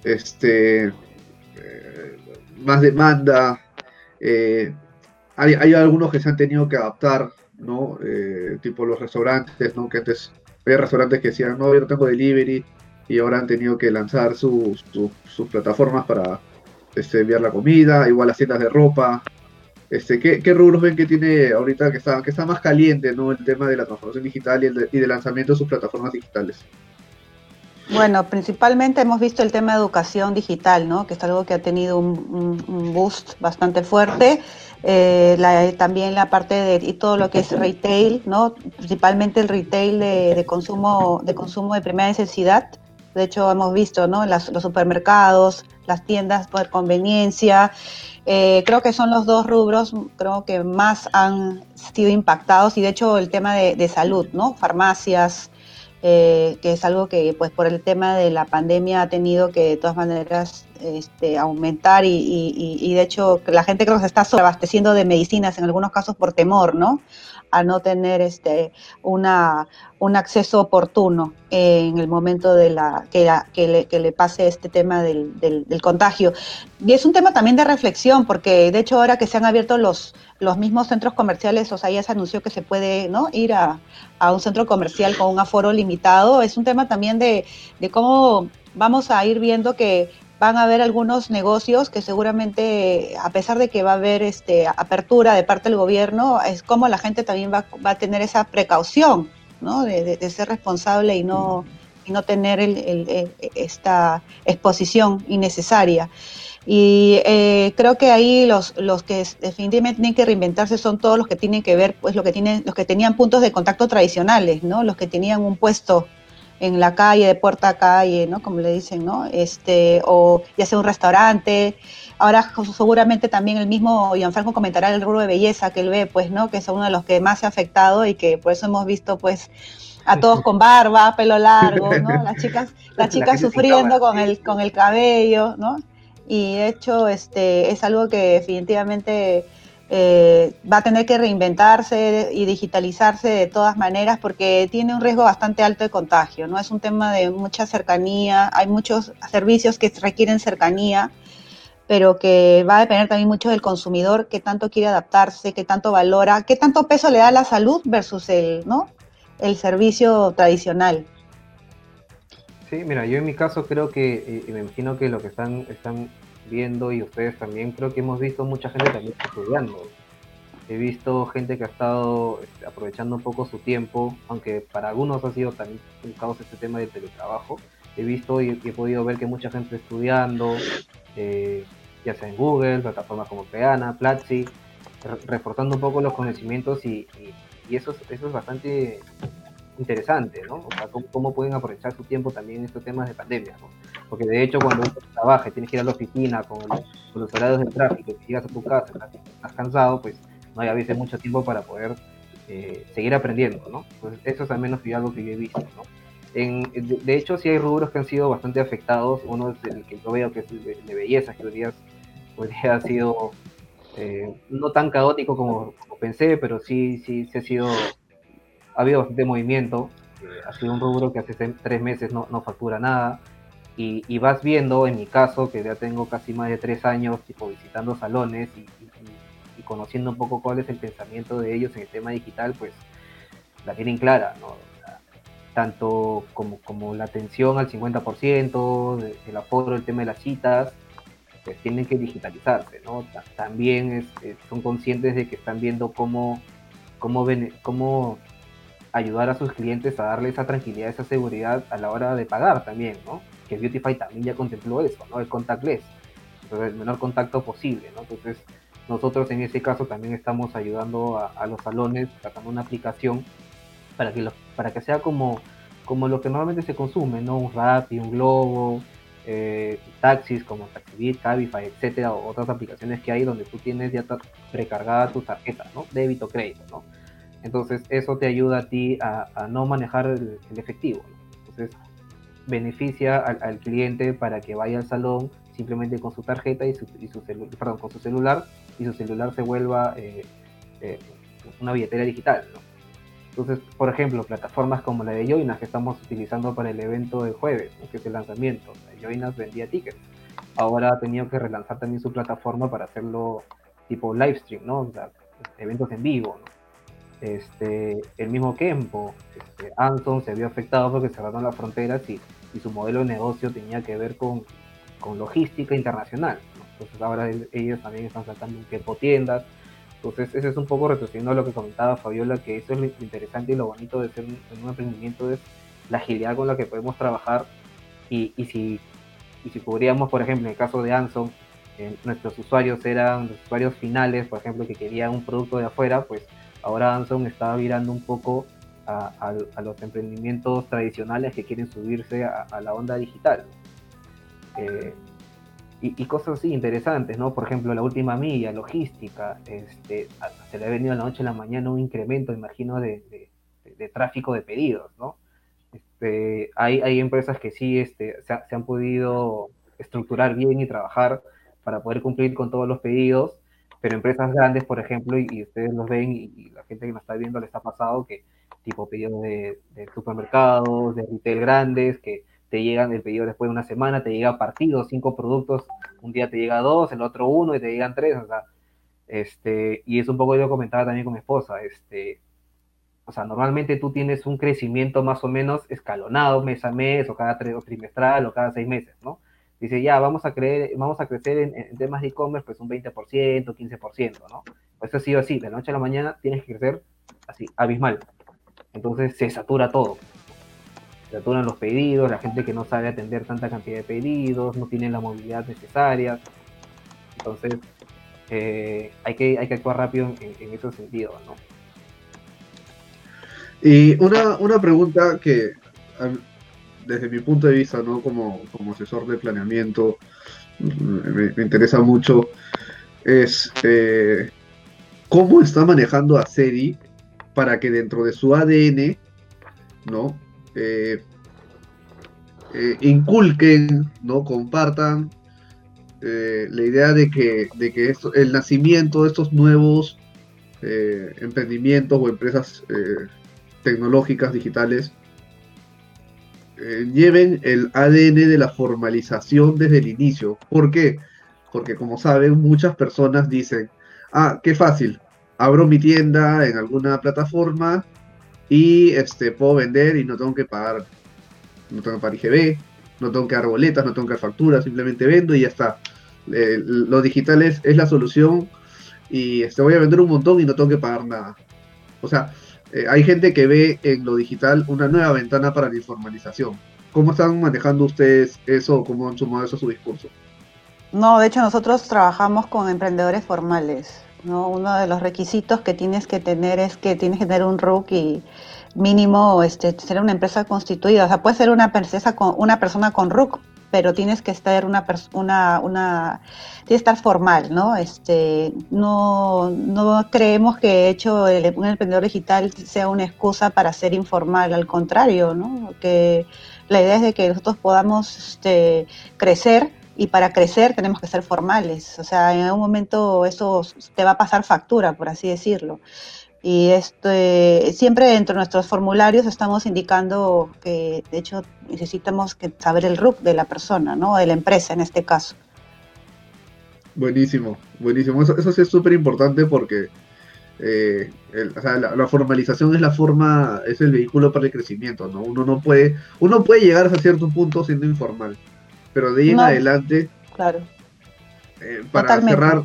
este, eh, más demanda? Hay, hay, algunos que se han tenido que adaptar, ¿no? tipo los restaurantes, ¿no? Que antes había restaurantes que decían, no, yo no tengo delivery, y ahora han tenido que lanzar sus, sus, plataformas para este, enviar la comida, igual las tiendas de ropa, este, ¿qué, rubros ven que tiene ahorita que está, que está más caliente ¿no? el tema de la transformación digital y, el de, lanzamiento de sus plataformas digitales? Bueno, principalmente hemos visto el tema de educación digital, ¿no? que es algo que ha tenido un, boost bastante fuerte. Eh, también la parte de y todo lo que es retail, ¿no? principalmente el retail de, consumo, de consumo de primera necesidad. De hecho, hemos visto ¿no? los supermercados, las tiendas por conveniencia. Eh, creo que son los dos rubros, creo que más han sido impactados y de hecho el tema de, salud, ¿no? Farmacias, eh, que es algo que pues por el tema de la pandemia ha tenido que de todas maneras este, aumentar y, de hecho la gente creo que se está sobreabasteciendo de medicinas en algunos casos por temor, ¿no? A no tener este, una, un acceso oportuno en el momento de la, que, que, le, pase este tema del, del, contagio. Y es un tema también de reflexión, porque de hecho ahora que se han abierto los, los mismos centros comerciales, o sea, ya se anunció que se puede ¿no? ir a, a un centro comercial con un aforo limitado, es un tema también de, de cómo vamos a ir viendo que van a haber algunos negocios que seguramente, a pesar de que va a haber este, apertura de parte del gobierno, es como la gente también va, a tener esa precaución, ¿no? De, ser responsable y no, y no tener esta exposición innecesaria. Y eh, creo que ahí los, los que definitivamente tienen que reinventarse son todos los que tienen que ver, pues, lo que tienen, los que tenían puntos de contacto tradicionales, ¿no? Los que tenían un puesto en la calle, de puerta a calle, ¿no? Como le dicen, ¿no? Este, o ya sea un restaurante. Ahora seguramente también el mismo Gianfranco comentará el rubro de belleza que él ve, pues, ¿no? Que es uno de los que más se ha afectado y que por eso hemos visto, pues, a todos con barba, pelo largo, ¿no? Las chicas, las chicas sufriendo con el, con el cabello, ¿no? Y de hecho, este, es algo que definitivamente eh, va a tener que reinventarse y digitalizarse de todas maneras porque tiene un riesgo bastante alto de contagio, ¿no? Es un tema de mucha cercanía, hay muchos servicios que requieren cercanía, pero que va a depender también mucho del consumidor, qué tanto quiere adaptarse, qué tanto valora, qué tanto peso le da a la salud versus el, ¿no? el servicio tradicional. Sí, mira, yo en mi caso creo que, y me imagino que lo que están, están viendo y ustedes también, creo que hemos visto mucha gente también estudiando. He visto gente que ha estado este, aprovechando un poco su tiempo, aunque para algunos ha sido también un este tema del teletrabajo. He visto y, he podido ver que mucha gente estudiando, eh, ya sea en Google, plataformas como Peana, Platzi, reforzando un poco los conocimientos y, y, eso, eso es bastante interesante, ¿no? O sea, cómo, pueden aprovechar su tiempo también en estos temas de pandemia, ¿no? Porque de hecho cuando uno trabaja y tienes que ir a la oficina con, los horarios del tráfico y llegas a tu casa, estás, cansado, pues no hay a veces mucho tiempo para poder eh, seguir aprendiendo, ¿no? Pues eso es al menos algo que yo he visto, ¿no? En, de, hecho, sí hay rubros que han sido bastante afectados. Uno es el que yo veo que es el de, belleza, que hoy día, hoy ha sido eh, no tan caótico como, como, pensé, pero sí, sí, sí ha sido ha habido bastante movimiento, ha sido un rubro que hace tres meses no, no factura nada, y, vas viendo, en mi caso, que ya tengo casi más de tres años tipo, visitando salones y, conociendo un poco cuál es el pensamiento de ellos en el tema digital, pues la tienen clara, ¿no? tanto como, como la atención al 50%, el aforo, el tema de las citas, pues tienen que digitalizarse, ¿no? También son conscientes de que están viendo cómo, cómo, cómo ayudar a sus clientes a darle esa tranquilidad, esa seguridad a la hora de pagar también, ¿no? Que Beautify también ya contempló eso, ¿no? El contactless, entonces el menor contacto posible, ¿no? Entonces nosotros en ese caso también estamos ayudando a, los salones sacando una aplicación para que, para que sea como, como lo que normalmente se consume, ¿no? Un Rappi, un Globo, eh, taxis como TaxiBit, Cabify, etcétera, otras aplicaciones que hay donde tú tienes ya precargada tu tarjeta, ¿no? Débito, crédito, ¿no? Entonces eso te ayuda a ti a, no manejar el, efectivo, Entonces beneficia al, cliente para que vaya al salón simplemente con su tarjeta y su, y su perdón, con su celular y su celular se vuelva eh, eh, una billetera digital. Entonces, por ejemplo, plataformas como la de Joinas que estamos utilizando para el evento de jueves, que es el lanzamiento. Joinas vendía tickets. Ahora ha tenido que relanzar también su plataforma para hacerlo tipo live stream, ¿no? O sea, eventos en vivo, ¿no? Este, el mismo Kempo, este, Anson se vio afectado porque cerraron las fronteras y, y, su modelo de negocio tenía que ver con, con logística internacional. Entonces ahora ellos también están sacando un Kempo tiendas, entonces, ese es un poco retrocediendo a lo que comentaba Fabiola, que eso es lo interesante y lo bonito de ser un, un emprendimiento, es la agilidad con la que podemos trabajar. Y, y, si, y si cubríamos, por ejemplo, en el caso de Anson, eh, nuestros usuarios eran los usuarios finales, por ejemplo, que querían un producto de afuera, pues ahora Anson está virando un poco a, los emprendimientos tradicionales que quieren subirse a, la onda digital. Eh, y, cosas así interesantes, ¿no? Por ejemplo, la última milla, logística, este, se le ha venido a la noche a la mañana un incremento, imagino, de, de, tráfico de pedidos, ¿no? Este, hay, hay empresas que sí este, se, han podido estructurar bien y trabajar para poder cumplir con todos los pedidos, pero empresas grandes, por ejemplo, y, ustedes los ven y, la gente que nos está viendo les ha pasado que tipo pedidos de, de supermercados, de retail grandes, que te llegan el pedido después de una semana, te llega partido, cinco productos, un día te llega dos, el otro uno y te llegan tres, o sea, este, y es un poco yo comentaba también con mi esposa, este, o sea, normalmente tú tienes un crecimiento más o menos escalonado mes a mes o cada tres, o trimestral o cada seis meses, ¿no? Dice, ya, vamos a, creer, vamos a crecer en, temas de e-commerce pues un 20%, 15%, ¿no? Pues ha sido así, de la noche a la mañana tienes que crecer así, abismal. Entonces se satura todo saturan los pedidos, la gente que no sabe atender tanta cantidad de pedidos, no tiene la movilidad necesaria. Entonces, eh, hay, que, hay que actuar rápido en, en esos sentidos, ¿no? Y una, una pregunta que, desde mi punto de vista, ¿no? Como, como asesor de planeamiento, me, interesa mucho, es eh, cómo está manejando a Seri para que dentro de su ADN, ¿no? Eh, eh, inculquen, ¿no? compartan la idea de que, de que el nacimiento de estos nuevos emprendimientos o empresas tecnológicas digitales lleven el ADN de la formalización desde el inicio. ¿Por qué? Porque como saben, muchas personas dicen, ah, qué fácil, abro mi tienda en alguna plataforma y este, puedo vender y no tengo que pagar, no tengo que pagar IGB, no tengo que dar boletas, no tengo que dar facturas, simplemente vendo y ya está. Eh, lo digital es, la solución y este, voy a vender un montón y no tengo que pagar nada. O sea, eh, hay gente que ve en lo digital una nueva ventana para la informalización. ¿Cómo están manejando ustedes eso cómo han sumado eso a su discurso? No, de hecho nosotros trabajamos con emprendedores formales. ¿no? Uno de los requisitos que tienes que tener es que tienes que tener un RUC y mínimo este, ser una empresa constituida. O sea, puede ser una, con, una persona con RUC, pero tienes que estar una una, una que estar formal, ¿no? Este, no, no creemos que hecho un emprendedor digital sea una excusa para ser informal, al contrario, ¿no? Que la idea es de que nosotros podamos este, crecer y para crecer tenemos que ser formales. O sea, en algún momento eso te va a pasar factura, por así decirlo. Y este, siempre dentro de nuestros formularios estamos indicando que, de hecho, necesitamos que saber el RUC de la persona, ¿no? De la empresa en este caso. Buenísimo, buenísimo. Eso, eso sí es súper importante porque eh, o sea, la, formalización es la forma, es el vehículo para el crecimiento, ¿no? Uno no puede, uno puede llegar a cierto punto siendo informal, pero de ahí en adelante, claro. Eh, para cerrar,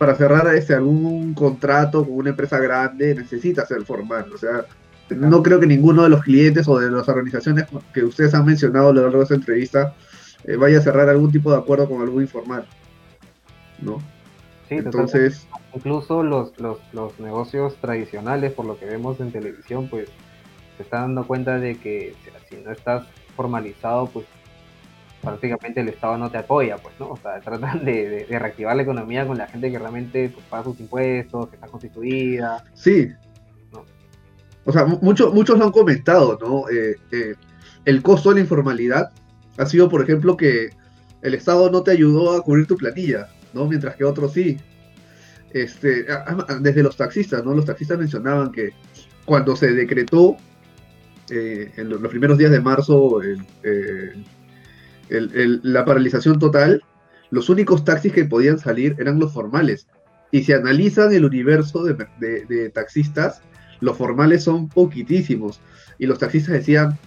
para cerrar este, algún contrato con una empresa grande necesita ser formal. O sea, no creo que ninguno de los clientes o de las organizaciones que ustedes han mencionado a lo largo de esta entrevista eh, vaya a cerrar algún tipo de acuerdo con algún informal. ¿No? Sí, Entonces. Incluso los, los, los negocios tradicionales, por lo que vemos en televisión, pues se están dando cuenta de que si no estás formalizado, pues prácticamente el Estado no te apoya, pues, ¿no? O sea, tratan de, reactivar la economía con la gente que realmente pues, paga sus impuestos, que está constituida. Sí. O sea, muchos muchos lo han comentado, ¿no? Eh, eh, el costo de la informalidad ha sido, por ejemplo, que el Estado no te ayudó a cubrir tu planilla, ¿no? Mientras que otros sí. Este, desde los taxistas, ¿no? Los taxistas mencionaban que cuando se decretó eh, en los primeros días de marzo el, la paralización total, los únicos taxis que podían salir eran los formales. Y si analizan el universo de, taxistas, los formales son poquitísimos. Y los taxistas decían,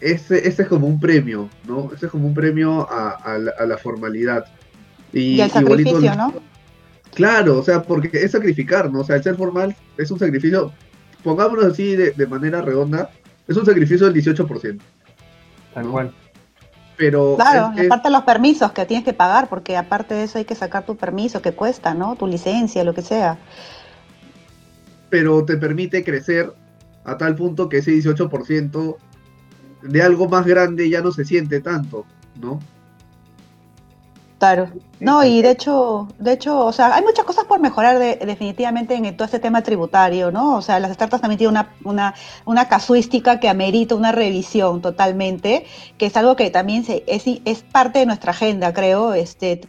ese, es como un premio, ¿no? Ese es como un premio a, la, formalidad. Y, el sacrificio, ¿no? Claro, o sea, porque es sacrificar, ¿no? O sea, el ser formal es un sacrificio, pongámonos así de, manera redonda, es un sacrificio del 18%. Tal cual. Pero claro, aparte de los permisos que tienes que pagar, porque aparte de eso hay que sacar tu permiso que cuesta, ¿no? Tu licencia, lo que sea. Pero te permite crecer a tal punto que ese 18% de algo más grande ya no se siente tanto, ¿no? Claro. No, y de hecho, de hecho, o sea, hay muchas cosas por mejorar definitivamente en todo este tema tributario, ¿no? O sea, las startups también tienen una, una, casuística que amerita una revisión totalmente, que es algo que también se, es, es parte de nuestra agenda, creo, este,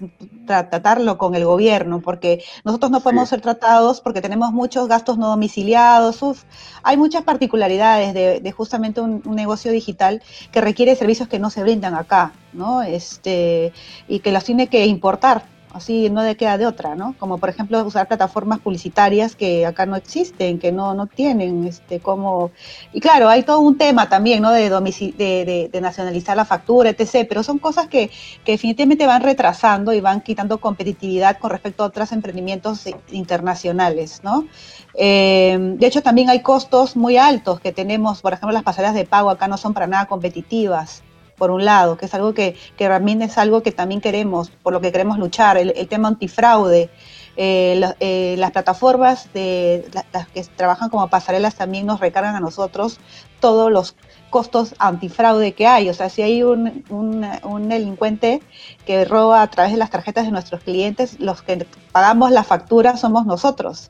tratarlo con el gobierno, porque nosotros no podemos ser tratados porque tenemos muchos gastos no domiciliados, hay muchas particularidades de, justamente un, un, negocio digital que requiere servicios que no se brindan acá, ¿no? Este, y que los tiene que importar, así no le queda de otra, ¿no? Como por ejemplo usar plataformas publicitarias que acá no existen, que no, no tienen, este, como... Y claro, hay todo un tema también, ¿no? De, de, de, nacionalizar la factura, etc., pero son cosas que, que, definitivamente van retrasando y van quitando competitividad con respecto a otros emprendimientos internacionales, ¿no? Eh, de hecho, también hay costos muy altos que tenemos, por ejemplo, las pasarelas de pago acá no son para nada competitivas por un lado, que es algo que, que también es algo que también queremos, por lo que queremos luchar, el, tema antifraude. Eh, eh, las plataformas de las, que trabajan como pasarelas también nos recargan a nosotros todos los costos antifraude que hay. O sea, si hay un, un, delincuente que roba a través de las tarjetas de nuestros clientes, los que pagamos la factura somos nosotros.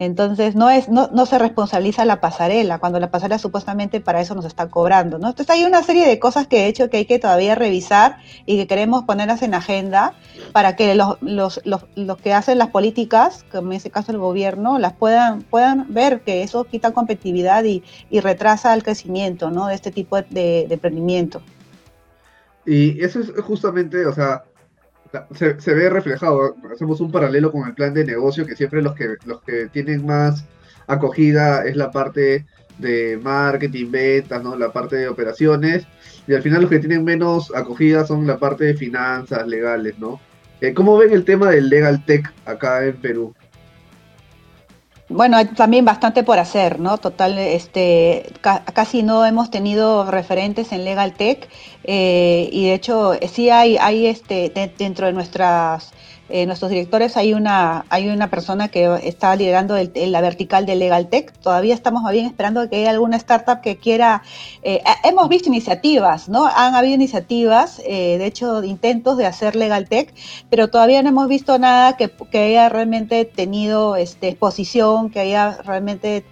Entonces no es, no, no se responsabiliza la pasarela, cuando la pasarela supuestamente para eso nos está cobrando, ¿no? Entonces hay una serie de cosas que he hecho que hay que todavía revisar y que queremos ponerlas en agenda para que los, los, los, los que hacen las políticas, como en este caso el gobierno, las puedan, puedan ver que eso quita competitividad y, y retrasa el crecimiento, ¿no? De este tipo de, de emprendimiento. Y eso es justamente, o sea, se, ve reflejado. Hacemos un paralelo con el plan de negocio, que siempre los que, los que tienen más acogida es la parte de marketing, ventas, ¿no? la parte de operaciones, y al final los que tienen menos acogida son la parte de finanzas, legales, ¿no? Eh, ¿Cómo ven el tema del legal tech acá en Perú? Bueno, hay también bastante por hacer, ¿no? Total, este, casi no hemos tenido referentes en Legal Tech eh, y de hecho sí hay, hay este, dentro de nuestras eh, nuestros directores hay una, hay una persona que está liderando la vertical de Legal Tech. Todavía estamos bien esperando que haya alguna startup que quiera. Eh, hemos visto iniciativas, ¿no? Han habido iniciativas, de hecho, intentos de hacer Legal Tech, pero todavía no hemos visto nada que, haya realmente tenido este, exposición, que haya realmente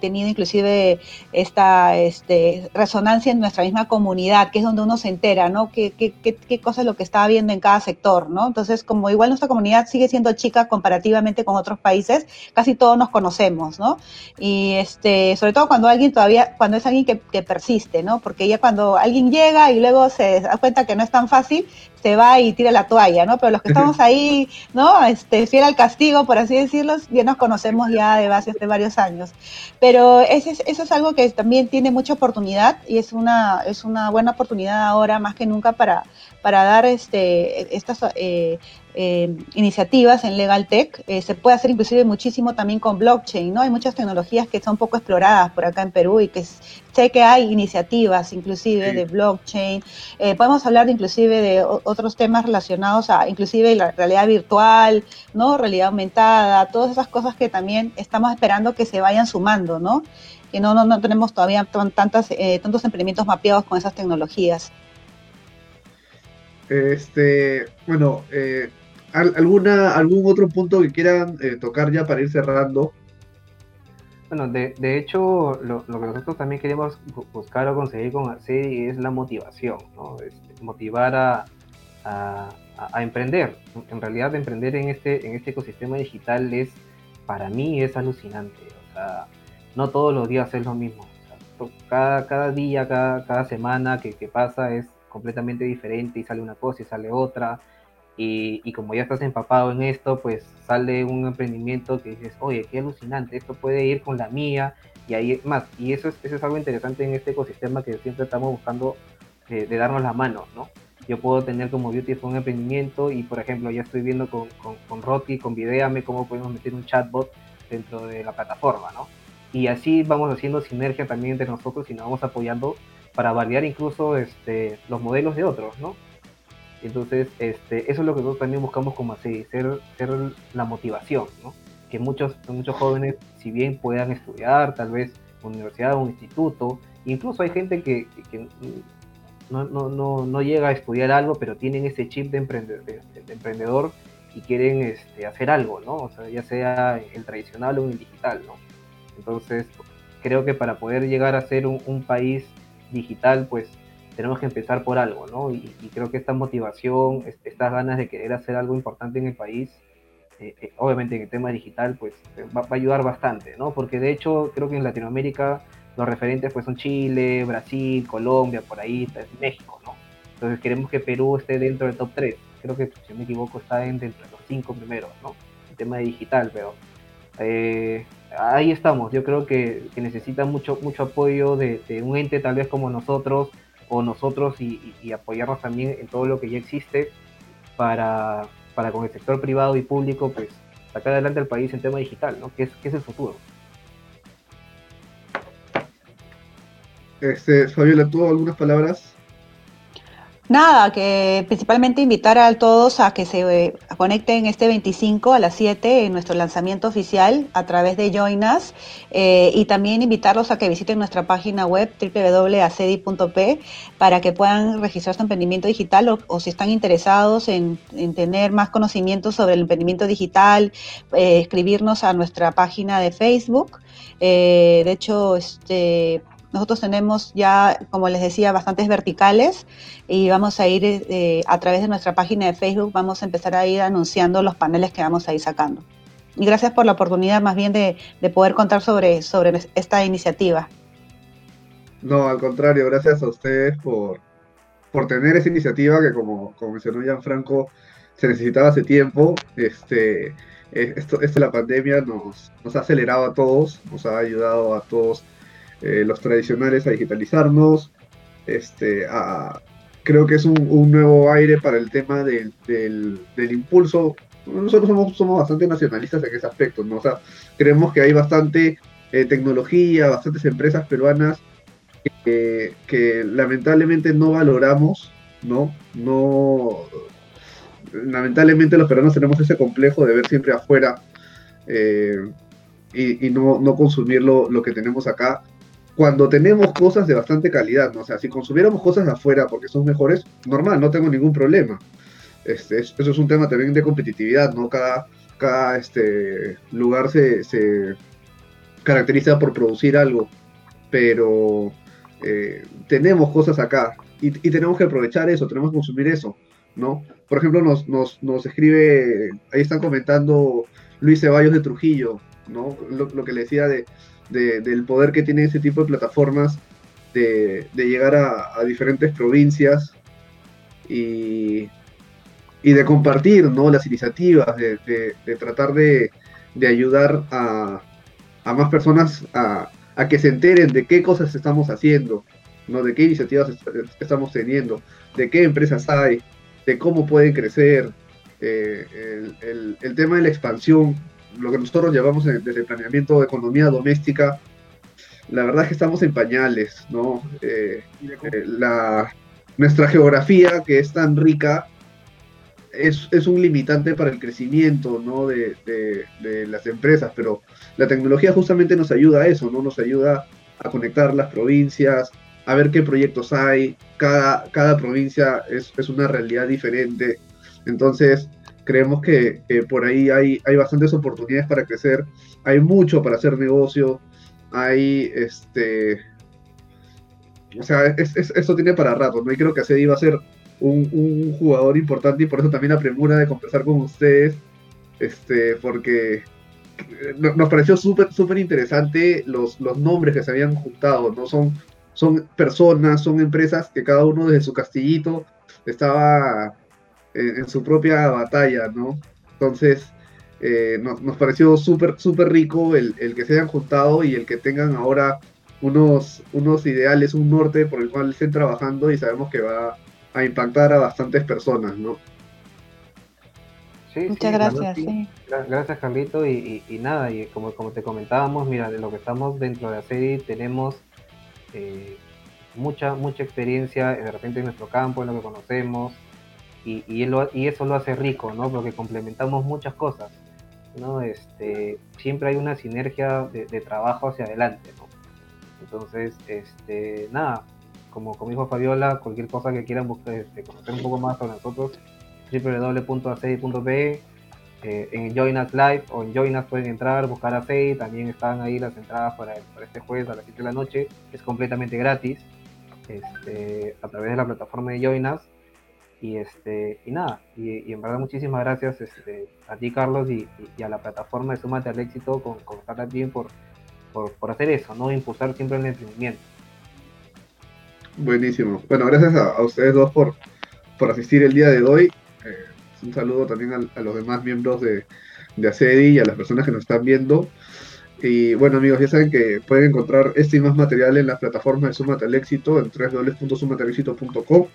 tenido inclusive esta este, resonancia en nuestra misma comunidad, que es donde uno se entera, ¿no? ¿Qué, qué, qué, qué cosa es lo que está viendo en cada sector, ¿no? Entonces, como igual comunidad sigue siendo chica comparativamente con otros países, casi todos nos conocemos, ¿no? Y este, sobre todo cuando alguien todavía, cuando es alguien que, que persiste, ¿no? Porque ya cuando alguien llega y luego se da cuenta que no es tan fácil, se va y tira la toalla, ¿no? Pero los que estamos ahí, ¿no? Este, fiel al castigo, por así decirlo, ya nos conocemos ya de base hace varios años. Pero eso es, eso es algo que también tiene mucha oportunidad y es una, es una buena oportunidad ahora más que nunca para, para dar este, estas eh, eh, iniciativas en Legal Tech. Eh, se puede hacer inclusive muchísimo también con blockchain, ¿no? Hay muchas tecnologías que son poco exploradas por acá en Perú y que sé que hay iniciativas inclusive de blockchain. Eh, podemos hablar inclusive de otros temas relacionados a inclusive la realidad virtual, ¿no? Realidad aumentada, todas esas cosas que también estamos esperando que se vayan sumando, ¿no? Que no, no, no tenemos todavía tantas, tantos emprendimientos mapeados con esas tecnologías. Este, bueno, eh, ¿Alguna, ¿Algún otro punto que quieran eh, tocar ya para ir cerrando? Bueno, de, de hecho, lo, lo, que nosotros también queremos buscar o conseguir con Arcedi es la motivación, ¿no? Este, motivar a, a, a, emprender. En realidad, emprender en este, en este ecosistema digital es, para mí, es alucinante. O sea, no todos los días es lo mismo. O sea, cada, cada día, cada, cada semana que, que pasa es completamente diferente y sale una cosa y sale otra y, como ya estás empapado en esto, pues sale un emprendimiento que dices, oye, qué alucinante, esto puede ir con la mía, y ahí más. Y eso es, eso es algo interesante en este ecosistema que siempre estamos buscando de, darnos la mano, ¿no? Yo puedo tener como Beautiful un emprendimiento y, por ejemplo, ya estoy viendo con, con, con Roti, con Videame, cómo podemos meter un chatbot dentro de la plataforma, ¿no? Y así vamos haciendo sinergia también entre nosotros y nos vamos apoyando para variar incluso este, los modelos de otros, ¿no? Entonces, este, eso es lo que nosotros también buscamos como así, ser, ser la motivación, ¿no? Que muchos, muchos jóvenes, si bien puedan estudiar, tal vez universidad o un instituto, incluso hay gente que, no, no, no, no, llega a estudiar algo, pero tienen ese chip de, emprendedor, de, emprendedor y quieren este, hacer algo, ¿no? O sea, ya sea el tradicional o el digital, ¿no? Entonces, creo que para poder llegar a ser un, país digital, pues tenemos que empezar por algo, ¿no? Y, creo que esta motivación, estas ganas de querer hacer algo importante en el país, eh, eh, obviamente en el tema digital, pues eh, va, a ayudar bastante, ¿no? Porque de hecho creo que en Latinoamérica los referentes pues son Chile, Brasil, Colombia, por ahí, México, ¿no? Entonces queremos que Perú esté dentro del top 3. Creo que, si no me equivoco, está dentro de los cinco primeros, ¿no? El tema de digital, pero ahí estamos. Yo creo que, necesita mucho, mucho apoyo de, un ente tal vez como nosotros, o nosotros y, apoyarnos también en todo lo que ya existe para, para con el sector privado y público, pues sacar adelante al país en tema digital, ¿no? Que es, que es el futuro. Este, Fabiola, ¿tú algunas palabras? Nada, que principalmente invitar a todos a que se eh, conecten este 25 a las 7 en nuestro lanzamiento oficial a través de Join Us eh, y también invitarlos a que visiten nuestra página web www.acedi.p para que puedan registrar su emprendimiento digital o, si están interesados en, tener más conocimientos sobre el emprendimiento digital, eh, escribirnos a nuestra página de Facebook. de hecho, este, nosotros tenemos ya, como les decía, bastantes verticales y vamos a ir eh, a través de nuestra página de Facebook, vamos a empezar a ir anunciando los paneles que vamos a ir sacando. Y gracias por la oportunidad más bien de, poder contar sobre, sobre esta iniciativa. No, al contrario, gracias a ustedes por, por tener esa iniciativa que como, como mencionó Gianfranco, se necesitaba hace tiempo. Este, eh, esto, esto, la pandemia nos, nos ha acelerado a todos, nos ha ayudado a todos eh, los tradicionales a digitalizarnos. Este, creo que es un, nuevo aire para el tema del, impulso. Nosotros somos, somos, bastante nacionalistas en ese aspecto, ¿no? O sea, creemos que hay bastante eh, tecnología, bastantes empresas peruanas que lamentablemente no valoramos, ¿no? No, lamentablemente los peruanos tenemos ese complejo de ver siempre afuera eh, y, no, no, consumir lo, que tenemos acá. Cuando tenemos cosas de bastante calidad, ¿no? O sea, si consumiéramos cosas de afuera porque son mejores, normal, no tengo ningún problema. Este, eso es un tema también de competitividad, ¿no? Cada, cada este, lugar se, se caracteriza por producir algo, pero eh, tenemos cosas acá y, tenemos que aprovechar eso, tenemos que consumir eso, ¿no? Por ejemplo, nos, nos, nos escribe, ahí están comentando Luis Ceballos de Trujillo, ¿no? Lo, que le decía de, del poder que tiene ese tipo de plataformas de, llegar a, diferentes provincias y, y, de compartir, ¿no? Las iniciativas, de, tratar de, ayudar a, a más personas a, a que se enteren de qué cosas estamos haciendo, ¿no? de qué iniciativas estamos teniendo, de qué empresas hay, de cómo pueden crecer, eh, el, tema de la expansión, lo que nosotros llevamos desde planeamiento de economía doméstica, la verdad es que estamos en pañales, ¿no? Eh, eh, la, nuestra geografía, que es tan rica, es, un limitante para el crecimiento ¿no? de, las empresas, pero la tecnología justamente nos ayuda a eso, ¿no? Nos ayuda a conectar las provincias, a ver qué proyectos hay, cada, cada provincia es, una realidad diferente, entonces creemos que, por ahí hay, hay bastantes oportunidades para crecer, hay mucho para hacer negocio, hay este... O sea, eso tiene para rato, ¿no? Y creo que así va a ser un, jugador importante y por eso también la premura de conversar con ustedes, este, porque nos pareció súper súper interesante los, los nombres que se habían juntado, ¿no? Son, son personas, son empresas que cada uno desde su castillito estaba en, su propia batalla, ¿no? Entonces, eh, nos, nos, pareció súper súper rico el, el, que se hayan juntado y el que tengan ahora unos, unos ideales, un norte por el cual estén trabajando y sabemos que va a impactar a bastantes personas, ¿no? Sí, Muchas gracias. Sí. Gracias, Carlito. Y, nada, y como, como te comentábamos, mira, de lo que estamos dentro de la serie tenemos eh, mucha, mucha experiencia de repente en nuestro campo, en lo que conocemos, y, y, eso lo hace rico, ¿no? Porque complementamos muchas cosas, ¿no? Este, siempre hay una sinergia de, de trabajo hacia adelante, ¿no? Entonces, este, nada, como, como dijo Fabiola, cualquier cosa que quieran buscar, este, conocer un poco más sobre nosotros, www.acei.pe, eh, en Join Us Live o en Join Us pueden entrar, buscar a FEI, también están ahí las entradas para, este jueves a las 7 de la noche, es completamente gratis, este, a través de la plataforma de Join Us, y este y nada y, en verdad muchísimas gracias este, a ti Carlos y, a la plataforma de Súmate al Éxito con, con por, por, por, hacer eso no impulsar siempre el emprendimiento Buenísimo. Bueno, gracias a, ustedes dos por, por asistir el día de hoy. Eh, un saludo también a, los demás miembros de, de ACEDI y a las personas que nos están viendo. Y bueno amigos, ya saben que pueden encontrar este y más material en la plataforma de Sumate al Éxito en www.sumatealexito.com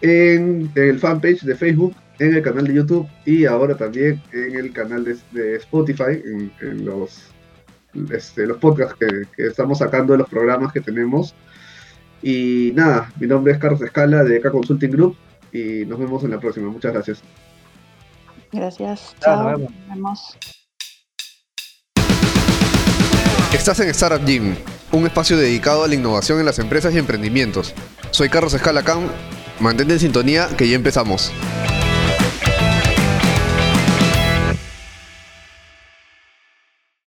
en el fanpage de Facebook, en el canal de YouTube y ahora también en el canal de, Spotify, en, los, este, los podcasts que, que, estamos sacando de los programas que tenemos. Y nada, mi nombre es Carlos Escala de ECA Consulting Group y nos vemos en la próxima. Muchas gracias. Gracias. Chao. Nos vemos. Estás en Startup Gym, un espacio dedicado a la innovación en las empresas y emprendimientos. Soy Carlos Escala Cam. Mantente en sintonía que ya empezamos.